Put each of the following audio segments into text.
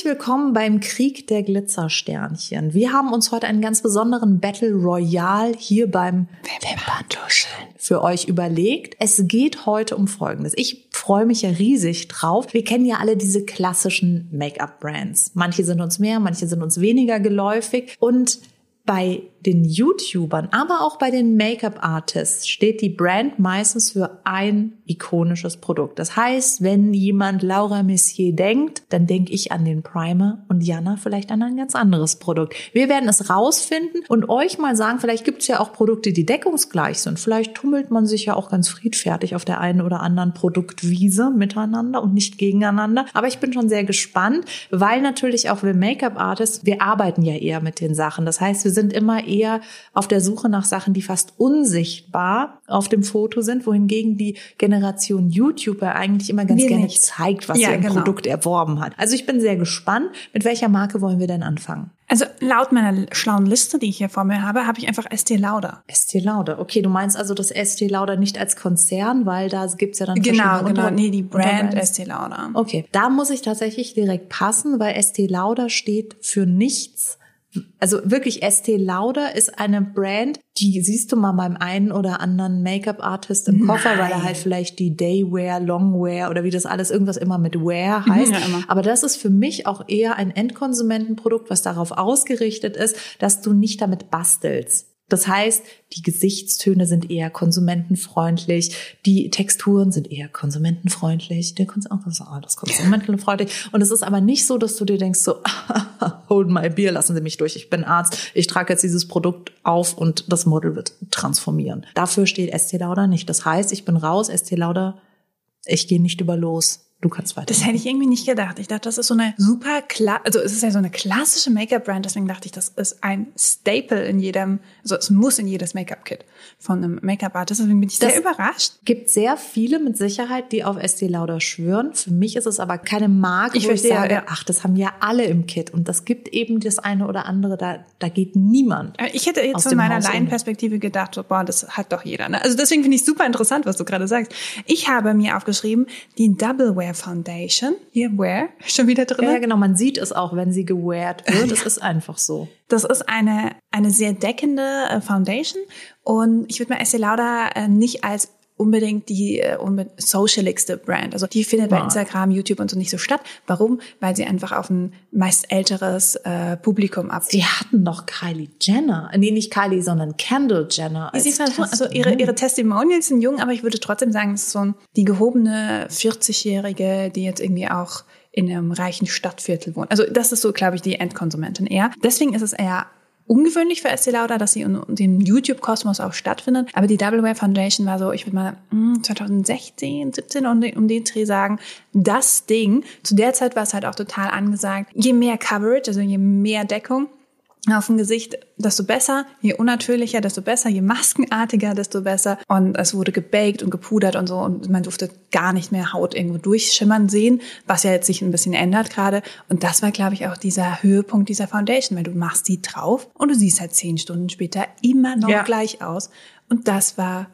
Herzlich willkommen beim Krieg der Glitzersternchen. Wir haben uns heute einen ganz besonderen Battle Royale hier beim Wimperntuscheln für euch überlegt. Es geht heute um Folgendes. Ich freue mich ja riesig drauf. Wir kennen ja alle diese klassischen Make-up-Brands. Manche sind uns mehr, manche sind uns weniger geläufig und bei den YouTubern, aber auch bei den Make-up-Artists steht die Brand meistens für ein ikonisches Produkt. Das heißt, wenn jemand Laura Messier denkt, dann denke ich an den Primer und Jana vielleicht an ein ganz anderes Produkt. Wir werden es rausfinden und euch mal sagen, vielleicht gibt es ja auch Produkte, die deckungsgleich sind. Vielleicht tummelt man sich ja auch ganz friedfertig auf der einen oder anderen Produktwiese miteinander und nicht gegeneinander. Aber ich bin schon sehr gespannt, weil natürlich auch wir Make-up-Artists, wir arbeiten ja eher mit den Sachen. Das heißt, wir sind immer eher auf der Suche nach Sachen, die fast unsichtbar auf dem Foto sind, wohingegen die Generation YouTuber eigentlich immer ganz wir gerne nicht. zeigt, was ja, ihr genau. Produkt erworben hat. Also ich bin sehr gespannt. Mit welcher Marke wollen wir denn anfangen? Also laut meiner schlauen Liste, die ich hier vor mir habe, habe ich einfach Estee Lauder. Estee Lauder. Okay, du meinst also das Estee Lauder nicht als Konzern, weil da gibt's ja dann Genau, genau. nee, die Brand Estee Lauder. Okay, da muss ich tatsächlich direkt passen, weil Estee Lauder steht für nichts also wirklich Estee Lauder ist eine Brand, die siehst du mal beim einen oder anderen Make-up-Artist im Koffer, Nein. weil er halt vielleicht die Daywear, Longwear oder wie das alles irgendwas immer mit Wear heißt. Ja, Aber das ist für mich auch eher ein Endkonsumentenprodukt, was darauf ausgerichtet ist, dass du nicht damit bastelst. Das heißt, die Gesichtstöne sind eher konsumentenfreundlich, die Texturen sind eher konsumentenfreundlich, der Kons oh, alles konsumentenfreundlich. Und es ist aber nicht so, dass du dir denkst so, hold my beer, lassen Sie mich durch, ich bin Arzt, ich trage jetzt dieses Produkt auf und das Model wird transformieren. Dafür steht Estee Lauder nicht. Das heißt, ich bin raus, Estee Lauder, ich gehe nicht über los. Du kannst weiter. Das hätte ich irgendwie nicht gedacht. Ich dachte, das ist so eine super, klar, also es ist ja so eine klassische Make-up-Brand, deswegen dachte ich, das ist ein Staple in jedem, also es muss in jedes Make-up-Kit von einem Make-up-Artist. Deswegen bin ich das sehr überrascht. gibt sehr viele mit Sicherheit, die auf Estee Lauder schwören. Für mich ist es aber keine Marke, ich wo verstehe, ich sage, ja. ach, das haben ja alle im Kit. Und das gibt eben das eine oder andere, da, da geht niemand. Ich hätte jetzt von meiner Laienperspektive gedacht, so, boah, das hat doch jeder. Ne? Also deswegen finde ich super interessant, was du gerade sagst. Ich habe mir aufgeschrieben, die Double Wear Wear Foundation. Hier, Wear, schon wieder drin. Ja, genau, man sieht es auch, wenn sie geweared wird. Es ist einfach so. Das ist eine, eine sehr deckende äh, Foundation und ich würde mal Estee Lauder äh, nicht als unbedingt die äh, socialigste Brand. Also die findet bei Instagram, YouTube und so nicht so statt. Warum? Weil sie einfach auf ein meist älteres äh, Publikum ab. Sie hatten noch Kylie Jenner. Nee, nicht Kylie, sondern Kendall Jenner. Als sie versuchen, also ihre, ihre Testimonials sind jung, aber ich würde trotzdem sagen, es ist so die gehobene 40-Jährige, die jetzt irgendwie auch in einem reichen Stadtviertel wohnt. Also das ist so, glaube ich, die Endkonsumentin eher. Deswegen ist es eher ungewöhnlich für Estee Lauder, dass sie in dem YouTube-Kosmos auch stattfindet. Aber die Double Wear Foundation war so, ich würde mal 2016, 17 um den, um den Dreh sagen, das Ding. Zu der Zeit war es halt auch total angesagt. Je mehr Coverage, also je mehr Deckung, auf dem Gesicht, desto besser. Je unnatürlicher, desto besser. Je maskenartiger, desto besser. Und es wurde gebaked und gepudert und so. Und man durfte gar nicht mehr Haut irgendwo durchschimmern sehen, was ja jetzt sich ein bisschen ändert gerade. Und das war, glaube ich, auch dieser Höhepunkt dieser Foundation, weil du machst die drauf und du siehst halt zehn Stunden später immer noch ja. gleich aus. Und das war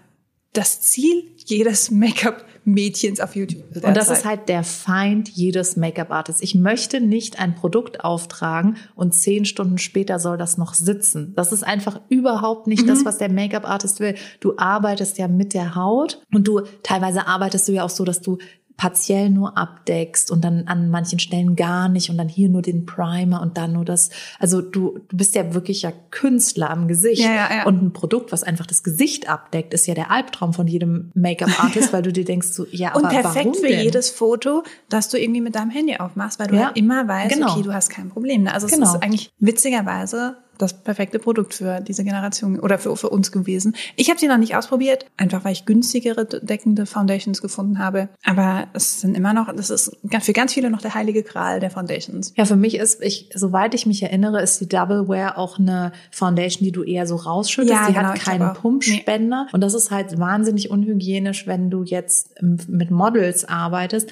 das Ziel jedes Make-up-Mädchens auf YouTube. Und das Zeit. ist halt der Feind jedes Make-up-Artists. Ich möchte nicht ein Produkt auftragen und zehn Stunden später soll das noch sitzen. Das ist einfach überhaupt nicht mhm. das, was der Make-up-Artist will. Du arbeitest ja mit der Haut und du teilweise arbeitest du ja auch so, dass du partiell nur abdeckst und dann an manchen Stellen gar nicht und dann hier nur den Primer und dann nur das. Also du, du bist ja wirklich ja Künstler am Gesicht. Ja, ja, ja. Und ein Produkt, was einfach das Gesicht abdeckt, ist ja der Albtraum von jedem Make-up-Artist, weil du dir denkst, so, ja, aber Und perfekt warum für denn? jedes Foto, das du irgendwie mit deinem Handy aufmachst, weil du ja, halt immer weißt, genau. okay, du hast kein Problem. Also es genau. ist eigentlich witzigerweise das perfekte Produkt für diese Generation oder für, für uns gewesen. Ich habe sie noch nicht ausprobiert, einfach weil ich günstigere deckende Foundations gefunden habe. Aber es sind immer noch, das ist für ganz viele noch der heilige Gral der Foundations. Ja, für mich ist, ich, soweit ich mich erinnere, ist die Double Wear auch eine Foundation, die du eher so rausschüttest. Ja, die genau, hat keinen Pumpspender. Nee. Und das ist halt wahnsinnig unhygienisch, wenn du jetzt mit Models arbeitest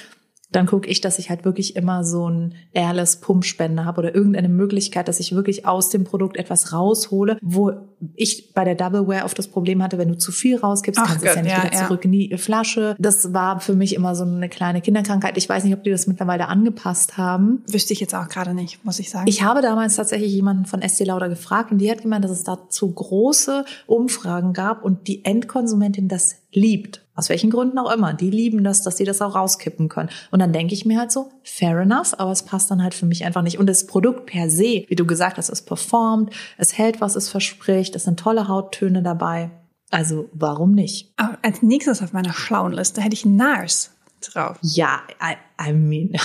dann gucke ich, dass ich halt wirklich immer so ein Airless Pumpspender habe oder irgendeine Möglichkeit, dass ich wirklich aus dem Produkt etwas raushole, wo ich bei der Double Wear oft das Problem hatte, wenn du zu viel rausgibst, Ach kannst du es ja nicht ja, wieder ja. zurück in die Flasche. Das war für mich immer so eine kleine Kinderkrankheit. Ich weiß nicht, ob die das mittlerweile angepasst haben. Wüsste ich jetzt auch gerade nicht, muss ich sagen. Ich habe damals tatsächlich jemanden von Estee Lauder gefragt und die hat gemeint, dass es dazu große Umfragen gab und die Endkonsumentin das liebt. Aus welchen Gründen auch immer. Die lieben das, dass sie das auch rauskippen können. Und dann denke ich mir halt so, fair enough, aber es passt dann halt für mich einfach nicht. Und das Produkt per se, wie du gesagt hast, es performt, es hält, was es verspricht, es sind tolle Hauttöne dabei. Also warum nicht? Aber als nächstes auf meiner schlauen Liste hätte ich NARS drauf. Ja, I, I mean,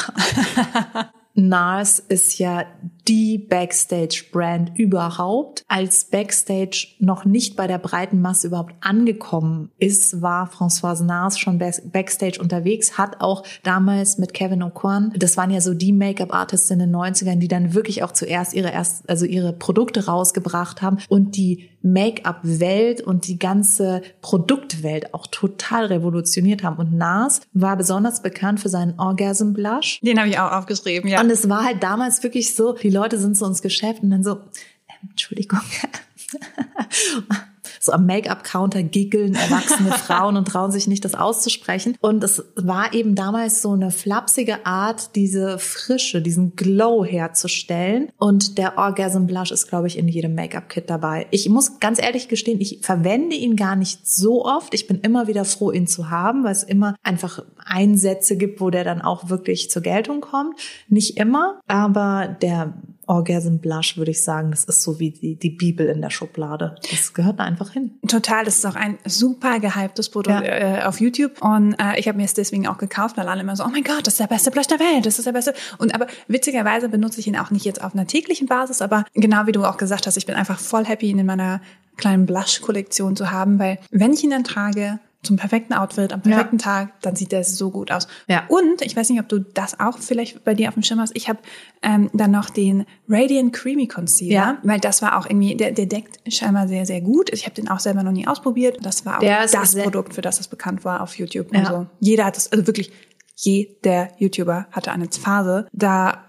NARS ist ja die Backstage-Brand überhaupt. Als Backstage noch nicht bei der breiten Masse überhaupt angekommen ist, war Françoise NARS schon Backstage unterwegs, hat auch damals mit Kevin O'Quan, das waren ja so die Make-up-Artists in den 90ern, die dann wirklich auch zuerst ihre erst, also ihre Produkte rausgebracht haben und die Make-up-Welt und die ganze Produktwelt auch total revolutioniert haben. Und NARS war besonders bekannt für seinen Orgasm Blush. Den habe ich auch aufgeschrieben, ja. Und es war halt damals wirklich so, die Leute sind so ins Geschäft und dann so, ähm, Entschuldigung. so am Make-up-Counter giggeln erwachsene Frauen und trauen sich nicht, das auszusprechen. Und es war eben damals so eine flapsige Art, diese Frische, diesen Glow herzustellen. Und der Orgasm Blush ist, glaube ich, in jedem Make-up-Kit dabei. Ich muss ganz ehrlich gestehen, ich verwende ihn gar nicht so oft. Ich bin immer wieder froh, ihn zu haben, weil es immer einfach Einsätze gibt, wo der dann auch wirklich zur Geltung kommt. Nicht immer, aber der Orgasm Blush, würde ich sagen, das ist so wie die, die Bibel in der Schublade. Das gehört da einfach hin. Total, das ist auch ein super gehyptes Produkt Ja. äh, auf YouTube und äh, ich habe mir es deswegen auch gekauft, weil alle immer so, oh mein Gott, das ist der beste Blush der Welt, das ist der beste. Und aber witzigerweise benutze ich ihn auch nicht jetzt auf einer täglichen Basis, aber genau wie du auch gesagt hast, ich bin einfach voll happy, ihn in meiner kleinen Blush-Kollektion zu haben, weil wenn ich ihn dann trage, zum perfekten Outfit, am perfekten Tag, dann sieht der so gut aus. Ja. Und ich weiß nicht, ob du das auch vielleicht bei dir auf dem Schirm hast. Ich habe ähm, dann noch den Radiant Creamy Concealer, Ja. weil das war auch irgendwie, der, der deckt scheinbar sehr, sehr gut. Ich habe den auch selber noch nie ausprobiert. Das war auch das Produkt, für das es bekannt war auf YouTube. Ja. Also jeder hat es, also wirklich jeder YouTuber hatte eine Phase, da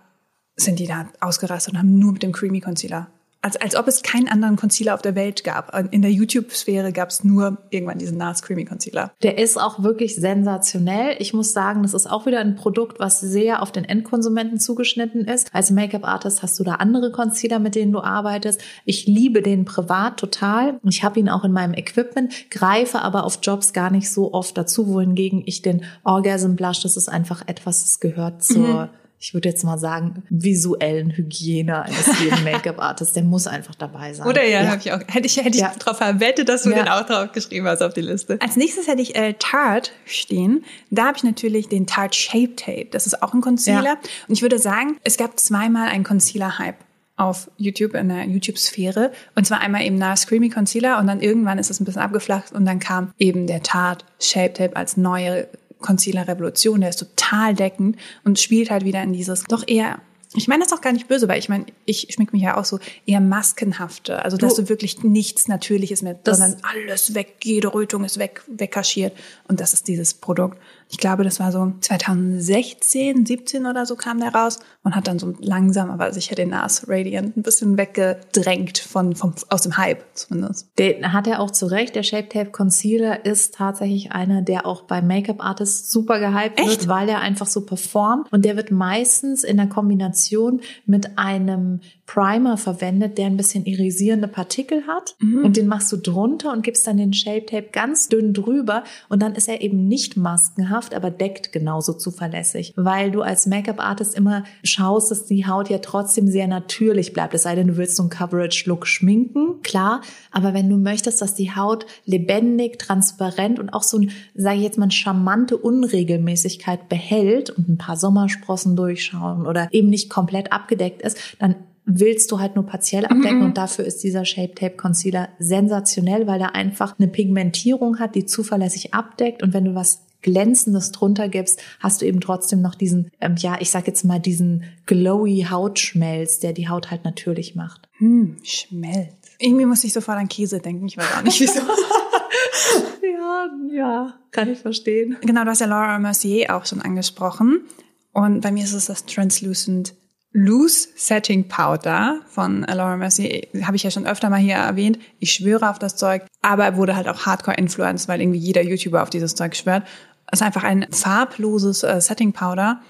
sind die da ausgerastet und haben nur mit dem Creamy Concealer. Als, als ob es keinen anderen Concealer auf der Welt gab. In der YouTube-Sphäre gab es nur irgendwann diesen NARS Creamy Concealer. Der ist auch wirklich sensationell. Ich muss sagen, das ist auch wieder ein Produkt, was sehr auf den Endkonsumenten zugeschnitten ist. Als Make-up-Artist hast du da andere Concealer, mit denen du arbeitest. Ich liebe den privat total. Ich habe ihn auch in meinem Equipment, greife aber auf Jobs gar nicht so oft dazu, wohingegen ich den Orgasm Blush, das ist einfach etwas, das gehört zur ich würde jetzt mal sagen, visuellen Hygiene eines jeden Make-up-Artists. Der muss einfach dabei sein. Oder ja, Hab ich auch. Hätte ich, hätte ich Ja. darauf verwettet, dass du Ja. den auch drauf geschrieben hast auf die Liste. Als nächstes hätte ich äh, Tarte stehen. Da habe ich natürlich den Tarte Shape Tape. Das ist auch ein Concealer. Ja. Und ich würde sagen, es gab zweimal einen Concealer-Hype auf YouTube, in der YouTube-Sphäre. Und zwar einmal eben NARS Creamy Concealer und dann irgendwann ist es ein bisschen abgeflacht und dann kam eben der Tarte Shape Tape als neue Concealer-Revolution. Der ist total deckend und spielt halt wieder in dieses doch eher ich meine das auch gar nicht böse, weil ich meine, ich schmink mich ja auch so eher maskenhafte. Also, dass Du- du wirklich nichts Natürliches mehr, sondern alles weg, jede Rötung ist weg, wegkaschiert. Und das ist dieses Produkt. Ich glaube, das war so 2016, 17 oder so kam der raus und hat dann so langsam, aber sicher den NARS Radiant ein bisschen weggedrängt von, vom, aus dem Hype zumindest. Den hat er auch zu Recht. Der Shape Tape Concealer ist tatsächlich einer, der auch bei Make-up Artists super gehypt Echt? wird, weil er einfach so performt. Und der wird meistens in der Kombination mit einem Primer verwendet, der ein bisschen irisierende Partikel hat. Und den machst du drunter und gibst dann den Shape Tape ganz dünn drüber. Und dann ist er eben nicht maskenhaft, aber deckt genauso zuverlässig. Weil du als Make-up Artist immer schaust, dass die Haut ja trotzdem sehr natürlich bleibt. Es sei denn, du willst so einen Coverage-Look schminken, klar. Aber wenn du möchtest, dass die Haut lebendig, transparent und auch so ein, sage ich jetzt mal, charmante Unregelmäßigkeit behält und ein paar Sommersprossen durchschauen oder eben nicht komplett abgedeckt ist, dann willst du halt nur partiell abdecken und dafür ist dieser Shape Tape Concealer sensationell, weil er einfach eine Pigmentierung hat, die zuverlässig abdeckt und wenn du was glänzendes drunter gibst, hast du eben trotzdem noch diesen, ähm, ja, ich sag jetzt mal diesen glowy Hautschmelz, der die Haut halt natürlich macht. Hm, Schmelz. Irgendwie muss ich sofort an Käse denken, ich weiß auch nicht wieso. ja, ja, kann ich verstehen. Genau, du hast ja Laura Mercier auch schon angesprochen. Und bei mir ist es das Translucent Loose Setting Powder von Laura Mercier. Habe ich ja schon öfter mal hier erwähnt. Ich schwöre auf das Zeug. Aber er wurde halt auch hardcore influenced, weil irgendwie jeder YouTuber auf dieses Zeug schwört. Es ist einfach ein farbloses äh, Setting Powder.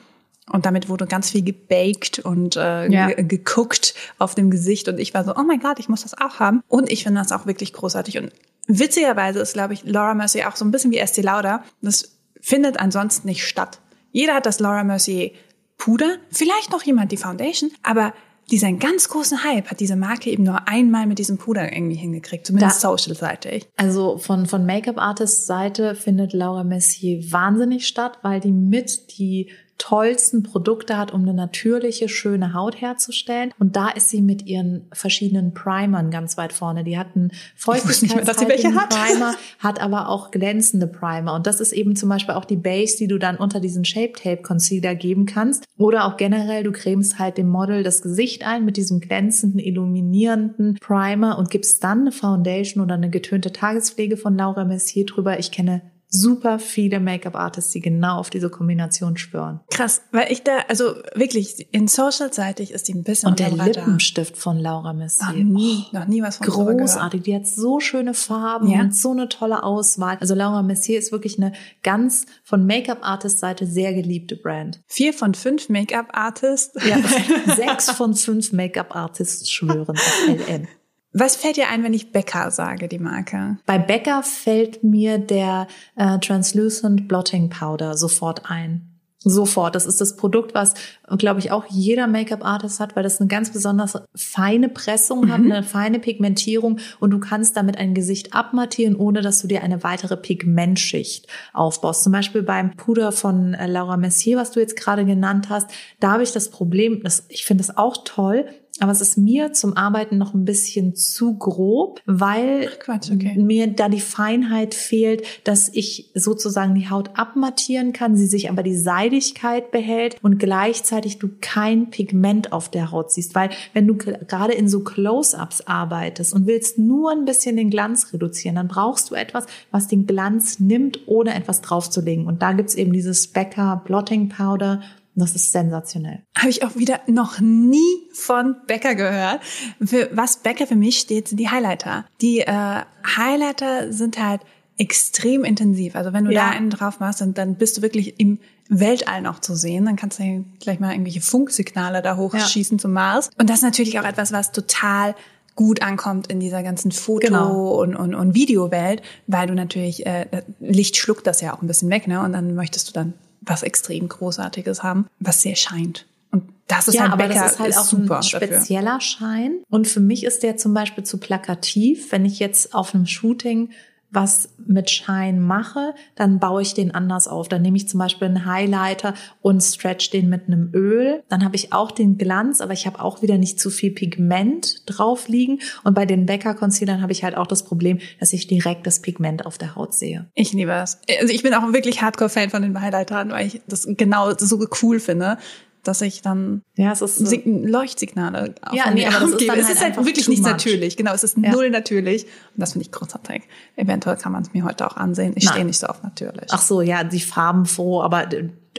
Und damit wurde ganz viel gebaked und äh, ja. geguckt auf dem Gesicht. Und ich war so, oh mein Gott, ich muss das auch haben. Und ich finde das auch wirklich großartig. Und witzigerweise ist, glaube ich, Laura Mercier auch so ein bisschen wie Estee Lauder. Das findet ansonsten nicht statt. Jeder hat das Laura Mercier Puder, vielleicht noch jemand die Foundation, aber diesen ganz großen Hype hat diese Marke eben nur einmal mit diesem Puder irgendwie hingekriegt, zumindest social-seitig. Also von, von Make-up-Artist-Seite findet Laura Messier wahnsinnig statt, weil die mit die tollsten Produkte hat, um eine natürliche, schöne Haut herzustellen. Und da ist sie mit ihren verschiedenen Primern ganz weit vorne. Die hat einen Feuchtigkeitshaltigen Primer, hat aber auch glänzende Primer. Und das ist eben zum Beispiel auch die Base, die du dann unter diesen Shape Tape Concealer geben kannst. Oder auch generell, du cremst halt dem Model das Gesicht ein mit diesem glänzenden, illuminierenden Primer und gibst dann eine Foundation oder eine getönte Tagespflege von Laura Messier drüber. Ich kenne super viele Make-up-Artists, die genau auf diese Kombination schwören. Krass, weil ich da, also wirklich, in Social-seitig ist die ein bisschen Und der Lippenstift von Laura Messier. Noch nie, noch nie was von Großartig, die hat so schöne Farben ja. und so eine tolle Auswahl. Also Laura Messier ist wirklich eine ganz von Make-up-Artist-Seite sehr geliebte Brand. Vier von fünf Make-up-Artists? Ja, sechs von fünf Make-up-Artists schwören auf LM. Was fällt dir ein, wenn ich Becca sage, die Marke? Bei Becca fällt mir der äh, Translucent Blotting Powder sofort ein. Sofort. Das ist das Produkt, was, glaube ich, auch jeder Make-up-Artist hat, weil das eine ganz besonders feine Pressung mhm. hat, eine feine Pigmentierung und du kannst damit ein Gesicht abmattieren, ohne dass du dir eine weitere Pigmentschicht aufbaust. Zum Beispiel beim Puder von äh, Laura Messier, was du jetzt gerade genannt hast, da habe ich das Problem, das, ich finde das auch toll, aber es ist mir zum Arbeiten noch ein bisschen zu grob, weil Quatsch, okay. mir da die Feinheit fehlt, dass ich sozusagen die Haut abmattieren kann, sie sich aber die Seidigkeit behält und gleichzeitig du kein Pigment auf der Haut siehst. Weil wenn du gerade in so Close-ups arbeitest und willst nur ein bisschen den Glanz reduzieren, dann brauchst du etwas, was den Glanz nimmt, ohne etwas draufzulegen. Und da gibt's eben dieses Becker Blotting Powder das ist sensationell. Habe ich auch wieder noch nie von Becker gehört. Für was Becker für mich steht, sind die Highlighter. Die äh, Highlighter sind halt extrem intensiv. Also wenn du ja. da einen drauf machst, dann, dann bist du wirklich im Weltall noch zu sehen. Dann kannst du gleich mal irgendwelche Funksignale da hochschießen ja. zum Mars. Und das ist natürlich auch etwas, was total gut ankommt in dieser ganzen Foto- genau. und, und, und Videowelt, weil du natürlich, äh, Licht schluckt das ja auch ein bisschen weg, ne? Und dann möchtest du dann was extrem Großartiges haben, was sehr scheint. Und das ist ja, halt aber Bäcker, das ist halt auch super ein spezieller dafür. Schein. Und für mich ist der zum Beispiel zu plakativ, wenn ich jetzt auf einem Shooting was mit Schein mache, dann baue ich den anders auf. Dann nehme ich zum Beispiel einen Highlighter und stretch den mit einem Öl. Dann habe ich auch den Glanz, aber ich habe auch wieder nicht zu viel Pigment drauf liegen. Und bei den Becker Concealern habe ich halt auch das Problem, dass ich direkt das Pigment auf der Haut sehe. Ich liebe es. Also ich bin auch wirklich Hardcore-Fan von den Highlightern, weil ich das genau so cool finde dass ich dann ja, es ist so Leuchtsignale auf ja, nee, aber das ist, dann es halt ist halt wirklich nicht much. natürlich. Genau, es ist ja. null natürlich. Und das finde ich großartig. Eventuell kann man es mir heute auch ansehen. Ich stehe nicht so auf natürlich. Ach so, ja, die Farben froh, aber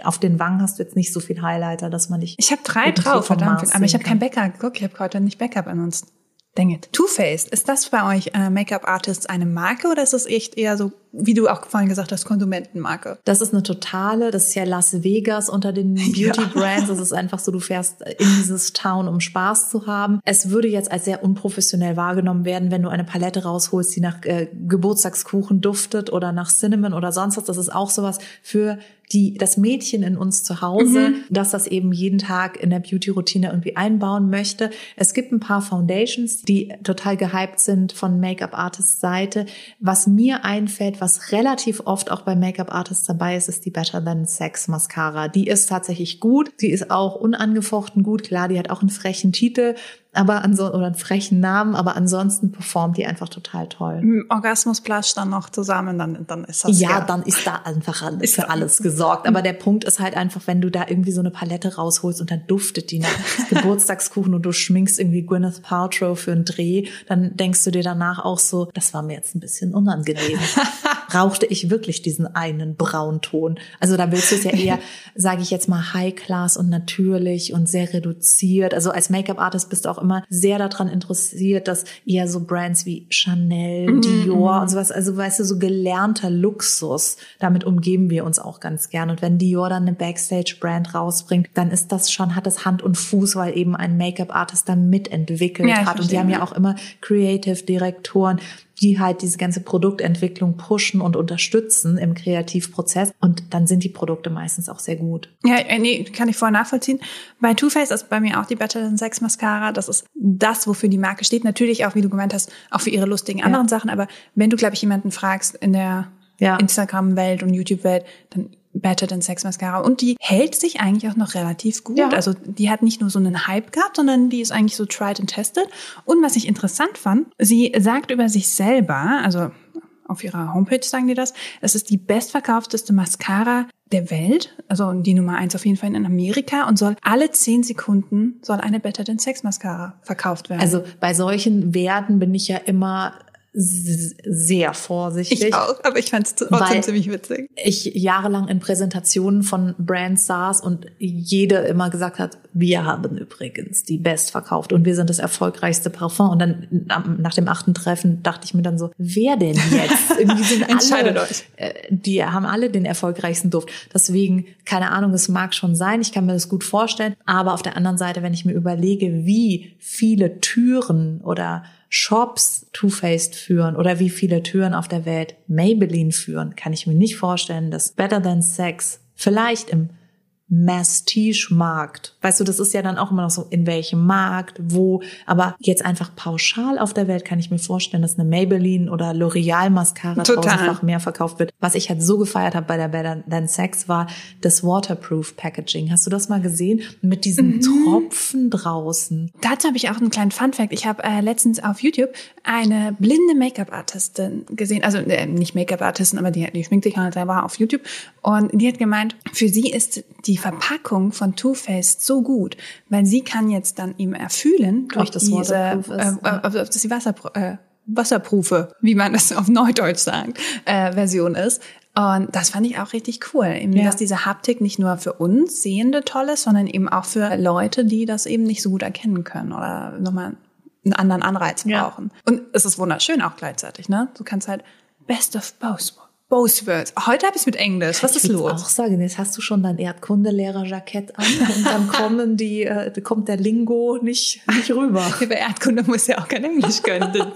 auf den Wangen hast du jetzt nicht so viel Highlighter, dass man dich. Ich habe drei drauf, verdammt. Aber ich habe kein Backup. Guck, ich habe heute nicht Backup benutzt. Dang it. Too Faced, ist das bei euch äh, Make-up Artists eine Marke oder ist es echt eher so wie du auch vorhin gesagt hast, Konsumentenmarke. Das ist eine totale, das ist ja Las Vegas unter den Beauty Brands. Das ist einfach so, du fährst in dieses Town, um Spaß zu haben. Es würde jetzt als sehr unprofessionell wahrgenommen werden, wenn du eine Palette rausholst, die nach äh, Geburtstagskuchen duftet oder nach Cinnamon oder sonst was. Das ist auch sowas für die, das Mädchen in uns zu Hause, mhm. dass das eben jeden Tag in der Beauty-Routine irgendwie einbauen möchte. Es gibt ein paar Foundations, die total gehypt sind von Make-up-Artists Seite. Was mir einfällt, was relativ oft auch bei Make-up-Artists dabei ist, ist die Better Than Sex Mascara. Die ist tatsächlich gut. Sie ist auch unangefochten gut. Klar, die hat auch einen frechen Titel. Aber an so, oder einen frechen Namen, aber ansonsten performt die einfach total toll. Orgasmus Plus dann noch zusammen, dann, dann ist das ja, ja. dann ist da einfach ist für alles gesorgt. Aber der Punkt ist halt einfach, wenn du da irgendwie so eine Palette rausholst und dann duftet die nach Geburtstagskuchen und du schminkst irgendwie Gwyneth Paltrow für einen Dreh, dann denkst du dir danach auch so, das war mir jetzt ein bisschen unangenehm. Brauchte ich wirklich diesen einen Braunton? Also da willst du es ja eher, sage ich jetzt mal, High Class und natürlich und sehr reduziert. Also als Make-up-Artist bist du auch immer sehr daran interessiert, dass eher so Brands wie Chanel, mm -hmm. Dior und sowas, also weißt du, so gelernter Luxus, damit umgeben wir uns auch ganz gern. Und wenn Dior dann eine Backstage-Brand rausbringt, dann ist das schon, hat das Hand und Fuß, weil eben ein Make-up-Artist da mitentwickelt ja, hat. Und die haben ja auch immer Creative-Direktoren, die halt diese ganze Produktentwicklung pushen und unterstützen im Kreativprozess. Und dann sind die Produkte meistens auch sehr gut. Ja, äh, nee, kann ich voll nachvollziehen. Bei Too Faced ist bei mir auch die Better Than Sex Mascara. Das ist das, wofür die Marke steht. Natürlich auch, wie du gemeint hast, auch für ihre lustigen anderen ja. Sachen. Aber wenn du, glaube ich, jemanden fragst in der ja. Instagram-Welt und YouTube-Welt, dann Better Than Sex Mascara. Und die hält sich eigentlich auch noch relativ gut. Ja. Also die hat nicht nur so einen Hype gehabt, sondern die ist eigentlich so tried and tested. Und was ich interessant fand, sie sagt über sich selber, also auf ihrer Homepage sagen die das, es ist die bestverkaufteste Mascara der Welt, also die Nummer eins auf jeden Fall in Amerika und soll alle zehn Sekunden soll eine Better Than Sex Mascara verkauft werden. Also bei solchen Werten bin ich ja immer sehr vorsichtig. Ich auch, aber ich fand es trotzdem ziemlich witzig. Ich jahrelang in Präsentationen von Brands saß und jede immer gesagt hat, wir haben übrigens die bestverkauft und wir sind das erfolgreichste Parfum. Und dann nach dem achten Treffen dachte ich mir dann so, wer denn jetzt? Irgendwie sind alle, euch. Äh, die haben alle den erfolgreichsten Duft. Deswegen, keine Ahnung, es mag schon sein, ich kann mir das gut vorstellen. Aber auf der anderen Seite, wenn ich mir überlege, wie viele Türen oder Shops Too Faced führen oder wie viele Türen auf der Welt Maybelline führen, kann ich mir nicht vorstellen, dass Better Than Sex vielleicht im Mastige-Markt. Weißt du, das ist ja dann auch immer noch so, in welchem Markt, wo. Aber jetzt einfach pauschal auf der Welt kann ich mir vorstellen, dass eine Maybelline oder L'Oreal Mascara tausendfach mehr verkauft wird. Was ich halt so gefeiert habe bei der Better Than Sex war das Waterproof Packaging. Hast du das mal gesehen? Mit diesen mhm. Tropfen draußen. Dazu habe ich auch einen kleinen Fun-Fact. Ich habe äh, letztens auf YouTube eine blinde Make-up-Artistin gesehen. Also äh, nicht Make-up-Artistin, aber die, die schminkt sich halt selber auf YouTube. Und die hat gemeint, für sie ist die Verpackung von Too Faced so gut, weil sie kann jetzt dann ihm erfühlen durch das diese, äh, ja. äh, dass die Wasserpro äh, Wasserprufe, wie man das auf Neudeutsch sagt, äh, Version ist. Und das fand ich auch richtig cool, eben, ja. dass diese Haptik nicht nur für uns Sehende toll ist, sondern eben auch für Leute, die das eben nicht so gut erkennen können oder nochmal einen anderen Anreiz brauchen. Ja. Und es ist wunderschön auch gleichzeitig, ne? Du kannst halt best of both Both words. Heute habe ich es mit Englisch. Was ist ich los? auch sagen, jetzt hast du schon dein Erdkundelehrer-Jackett an und dann kommen die, äh, kommt der Lingo nicht, nicht rüber. Bei Erdkunde muss ja auch kein Englisch können.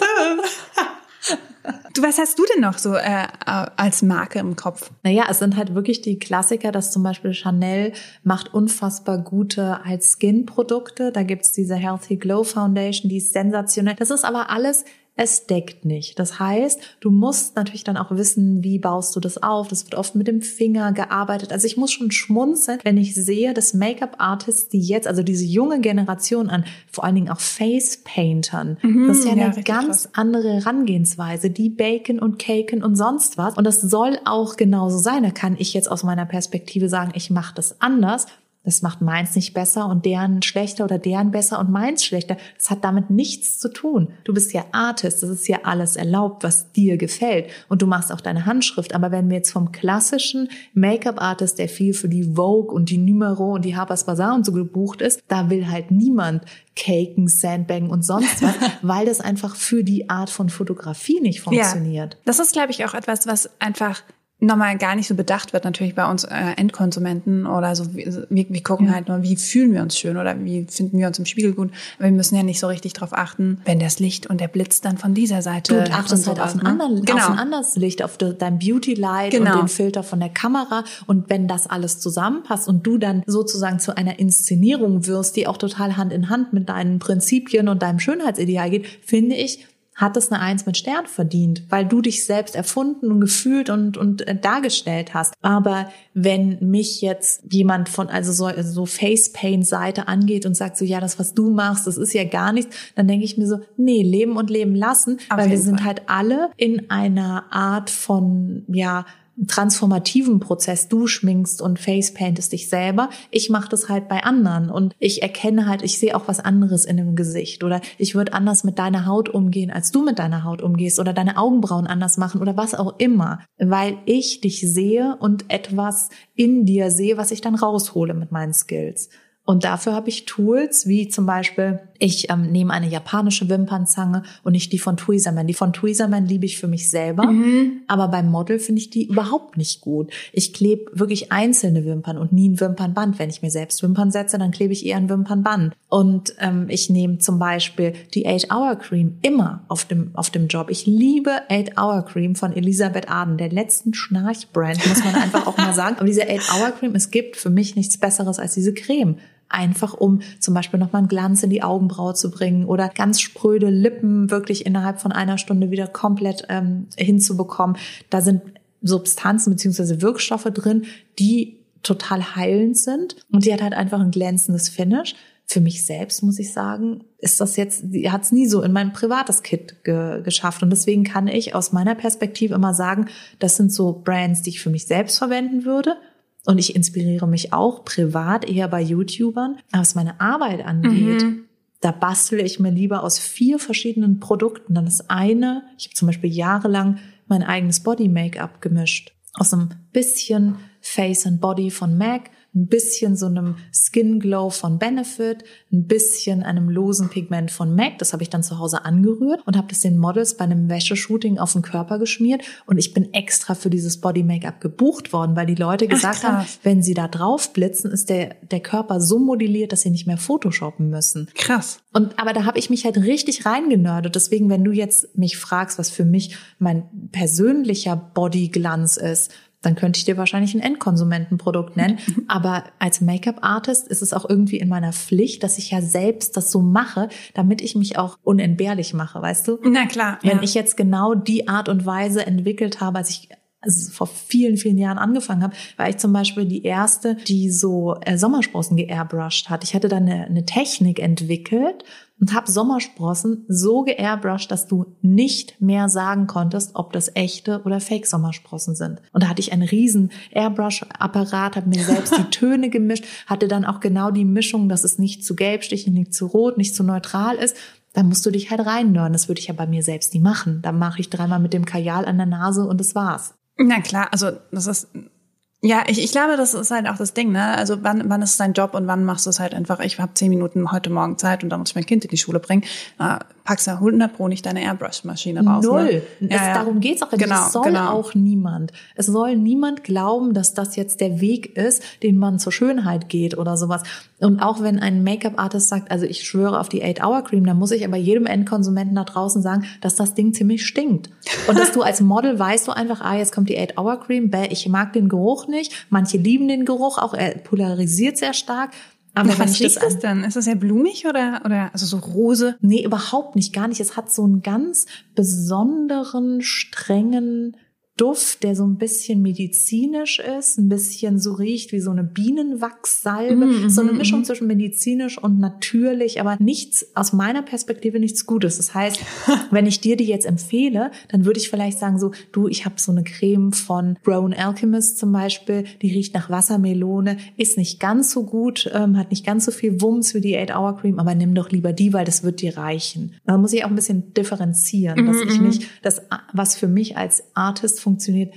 Du, was hast du denn noch so äh, als Marke im Kopf? Naja, es sind halt wirklich die Klassiker, dass zum Beispiel Chanel macht unfassbar gute als Skin-Produkte. Da gibt's diese Healthy Glow Foundation, die ist sensationell. Das ist aber alles es deckt nicht. Das heißt, du musst natürlich dann auch wissen, wie baust du das auf. Das wird oft mit dem Finger gearbeitet. Also ich muss schon schmunzeln, wenn ich sehe, dass Make-up-Artists, die jetzt, also diese junge Generation an vor allen Dingen auch Face-Paintern, mhm, das ist ja, ja eine ganz krass. andere Herangehensweise. Die baken und caken und sonst was. Und das soll auch genauso sein. Da kann ich jetzt aus meiner Perspektive sagen, ich mache das anders. Das macht meins nicht besser und deren schlechter oder deren besser und meins schlechter. Das hat damit nichts zu tun. Du bist ja Artist, das ist ja alles erlaubt, was dir gefällt. Und du machst auch deine Handschrift. Aber wenn wir jetzt vom klassischen Make-up-Artist, der viel für die Vogue und die Numero und die Harper's Bazaar und so gebucht ist, da will halt niemand Caken, Sandbagen und sonst was, weil das einfach für die Art von Fotografie nicht funktioniert. Ja, das ist, glaube ich, auch etwas, was einfach nochmal gar nicht so bedacht wird, natürlich bei uns äh, Endkonsumenten oder so. Wir, wir gucken ja. halt nur, wie fühlen wir uns schön oder wie finden wir uns im Spiegel gut. Aber wir müssen ja nicht so richtig drauf achten, wenn das Licht und der Blitz dann von dieser Seite. Du achtest halt auf ein, anderen, genau. auf ein anderes Licht, auf dein Beauty Light genau. und den Filter von der Kamera. Und wenn das alles zusammenpasst und du dann sozusagen zu einer Inszenierung wirst, die auch total Hand in Hand mit deinen Prinzipien und deinem Schönheitsideal geht, finde ich, hat es eine Eins mit Stern verdient, weil du dich selbst erfunden und gefühlt und, und äh, dargestellt hast. Aber wenn mich jetzt jemand von, also so, so Face-Paint-Seite angeht und sagt so, ja, das, was du machst, das ist ja gar nichts, dann denke ich mir so, nee, leben und leben lassen, Auf weil wir sind Fall. halt alle in einer Art von, ja, transformativen Prozess. Du schminkst und facepaintest dich selber. Ich mache das halt bei anderen und ich erkenne halt, ich sehe auch was anderes in dem Gesicht oder ich würde anders mit deiner Haut umgehen, als du mit deiner Haut umgehst oder deine Augenbrauen anders machen oder was auch immer, weil ich dich sehe und etwas in dir sehe, was ich dann raushole mit meinen Skills. Und dafür habe ich Tools, wie zum Beispiel, ich ähm, nehme eine japanische Wimpernzange und nicht die von Tweezerman. Die von Tweezerman liebe ich für mich selber, mhm. aber beim Model finde ich die überhaupt nicht gut. Ich klebe wirklich einzelne Wimpern und nie ein Wimpernband. Wenn ich mir selbst Wimpern setze, dann klebe ich eher ein Wimpernband. Und ähm, ich nehme zum Beispiel die 8-Hour Cream immer auf dem, auf dem Job. Ich liebe 8-Hour Cream von Elisabeth Arden, der letzten Schnarchbrand, muss man einfach auch mal sagen. Aber diese 8-Hour Cream, es gibt für mich nichts Besseres als diese Creme einfach um zum Beispiel nochmal einen Glanz in die Augenbraue zu bringen oder ganz spröde Lippen wirklich innerhalb von einer Stunde wieder komplett ähm, hinzubekommen. Da sind Substanzen beziehungsweise Wirkstoffe drin, die total heilend sind und die hat halt einfach ein glänzendes Finish. Für mich selbst muss ich sagen, ist das jetzt, hat es nie so in mein privates Kit ge geschafft. Und deswegen kann ich aus meiner Perspektive immer sagen, das sind so Brands, die ich für mich selbst verwenden würde. Und ich inspiriere mich auch privat eher bei YouTubern. Was meine Arbeit angeht, mhm. da bastle ich mir lieber aus vier verschiedenen Produkten. Dann ist eine, ich habe zum Beispiel jahrelang mein eigenes Body-Make-up gemischt. Aus einem bisschen Face and Body von MAC, ein bisschen so einem Skin Glow von Benefit, ein bisschen einem losen Pigment von MAC. Das habe ich dann zu Hause angerührt und habe das den Models bei einem Wäscheshooting auf den Körper geschmiert. Und ich bin extra für dieses Body Make-up gebucht worden, weil die Leute gesagt Ach, haben, wenn sie da drauf blitzen, ist der, der Körper so modelliert, dass sie nicht mehr photoshoppen müssen. Krass. Und aber da habe ich mich halt richtig reingenördet. Deswegen, wenn du jetzt mich fragst, was für mich mein persönlicher Bodyglanz ist, dann könnte ich dir wahrscheinlich ein Endkonsumentenprodukt nennen. Aber als Make-up-Artist ist es auch irgendwie in meiner Pflicht, dass ich ja selbst das so mache, damit ich mich auch unentbehrlich mache, weißt du? Na klar. Wenn ja. ich jetzt genau die Art und Weise entwickelt habe, als ich also vor vielen, vielen Jahren angefangen habe, war ich zum Beispiel die erste, die so äh, Sommersprossen geairbrushed hat. Ich hatte da eine, eine Technik entwickelt und habe Sommersprossen so geairbrushed, dass du nicht mehr sagen konntest, ob das echte oder Fake Sommersprossen sind. Und da hatte ich einen riesen Airbrush-Apparat, habe mir selbst die Töne gemischt, hatte dann auch genau die Mischung, dass es nicht zu gelbstichig, nicht zu rot, nicht zu neutral ist. Da musst du dich halt reinnörden. Das würde ich ja bei mir selbst nie machen. Da mache ich dreimal mit dem Kajal an der Nase und das war's. Na klar, also das ist ja, ich, ich glaube, das ist halt auch das Ding, ne? Also wann, wann ist dein Job und wann machst du es halt einfach, ich habe zehn Minuten heute Morgen Zeit und dann muss ich mein Kind in die Schule bringen. Äh, packst du 100 pro nicht deine Airbrush-Maschine raus. Ne? Null. Ne? Ja, es, ja. Darum geht's auch. Genau, es soll genau. auch niemand. Es soll niemand glauben, dass das jetzt der Weg ist, den man zur Schönheit geht oder sowas. Und auch wenn ein Make-up-Artist sagt, also ich schwöre auf die 8-Hour-Cream, dann muss ich aber jedem Endkonsumenten da draußen sagen, dass das Ding ziemlich stinkt. Und dass du als Model weißt du einfach, ah, jetzt kommt die 8-Hour-Cream, ich mag den Geruch nicht. Manche lieben den Geruch, auch er polarisiert sehr stark. Aber ja, was riecht das denn? Ist das ja blumig oder, oder also so rose? Nee, überhaupt nicht, gar nicht. Es hat so einen ganz besonderen, strengen Duft, der so ein bisschen medizinisch ist, ein bisschen so riecht wie so eine Bienenwachssalbe, mm, so eine mm, Mischung mm. zwischen medizinisch und natürlich, aber nichts aus meiner Perspektive nichts Gutes. Das heißt, wenn ich dir die jetzt empfehle, dann würde ich vielleicht sagen so, du, ich habe so eine Creme von Brown Alchemist zum Beispiel, die riecht nach Wassermelone, ist nicht ganz so gut, ähm, hat nicht ganz so viel Wumms wie die 8-Hour Cream, aber nimm doch lieber die, weil das wird dir reichen. Da muss ich auch ein bisschen differenzieren, dass ich nicht das, was für mich als Artist funktioniert,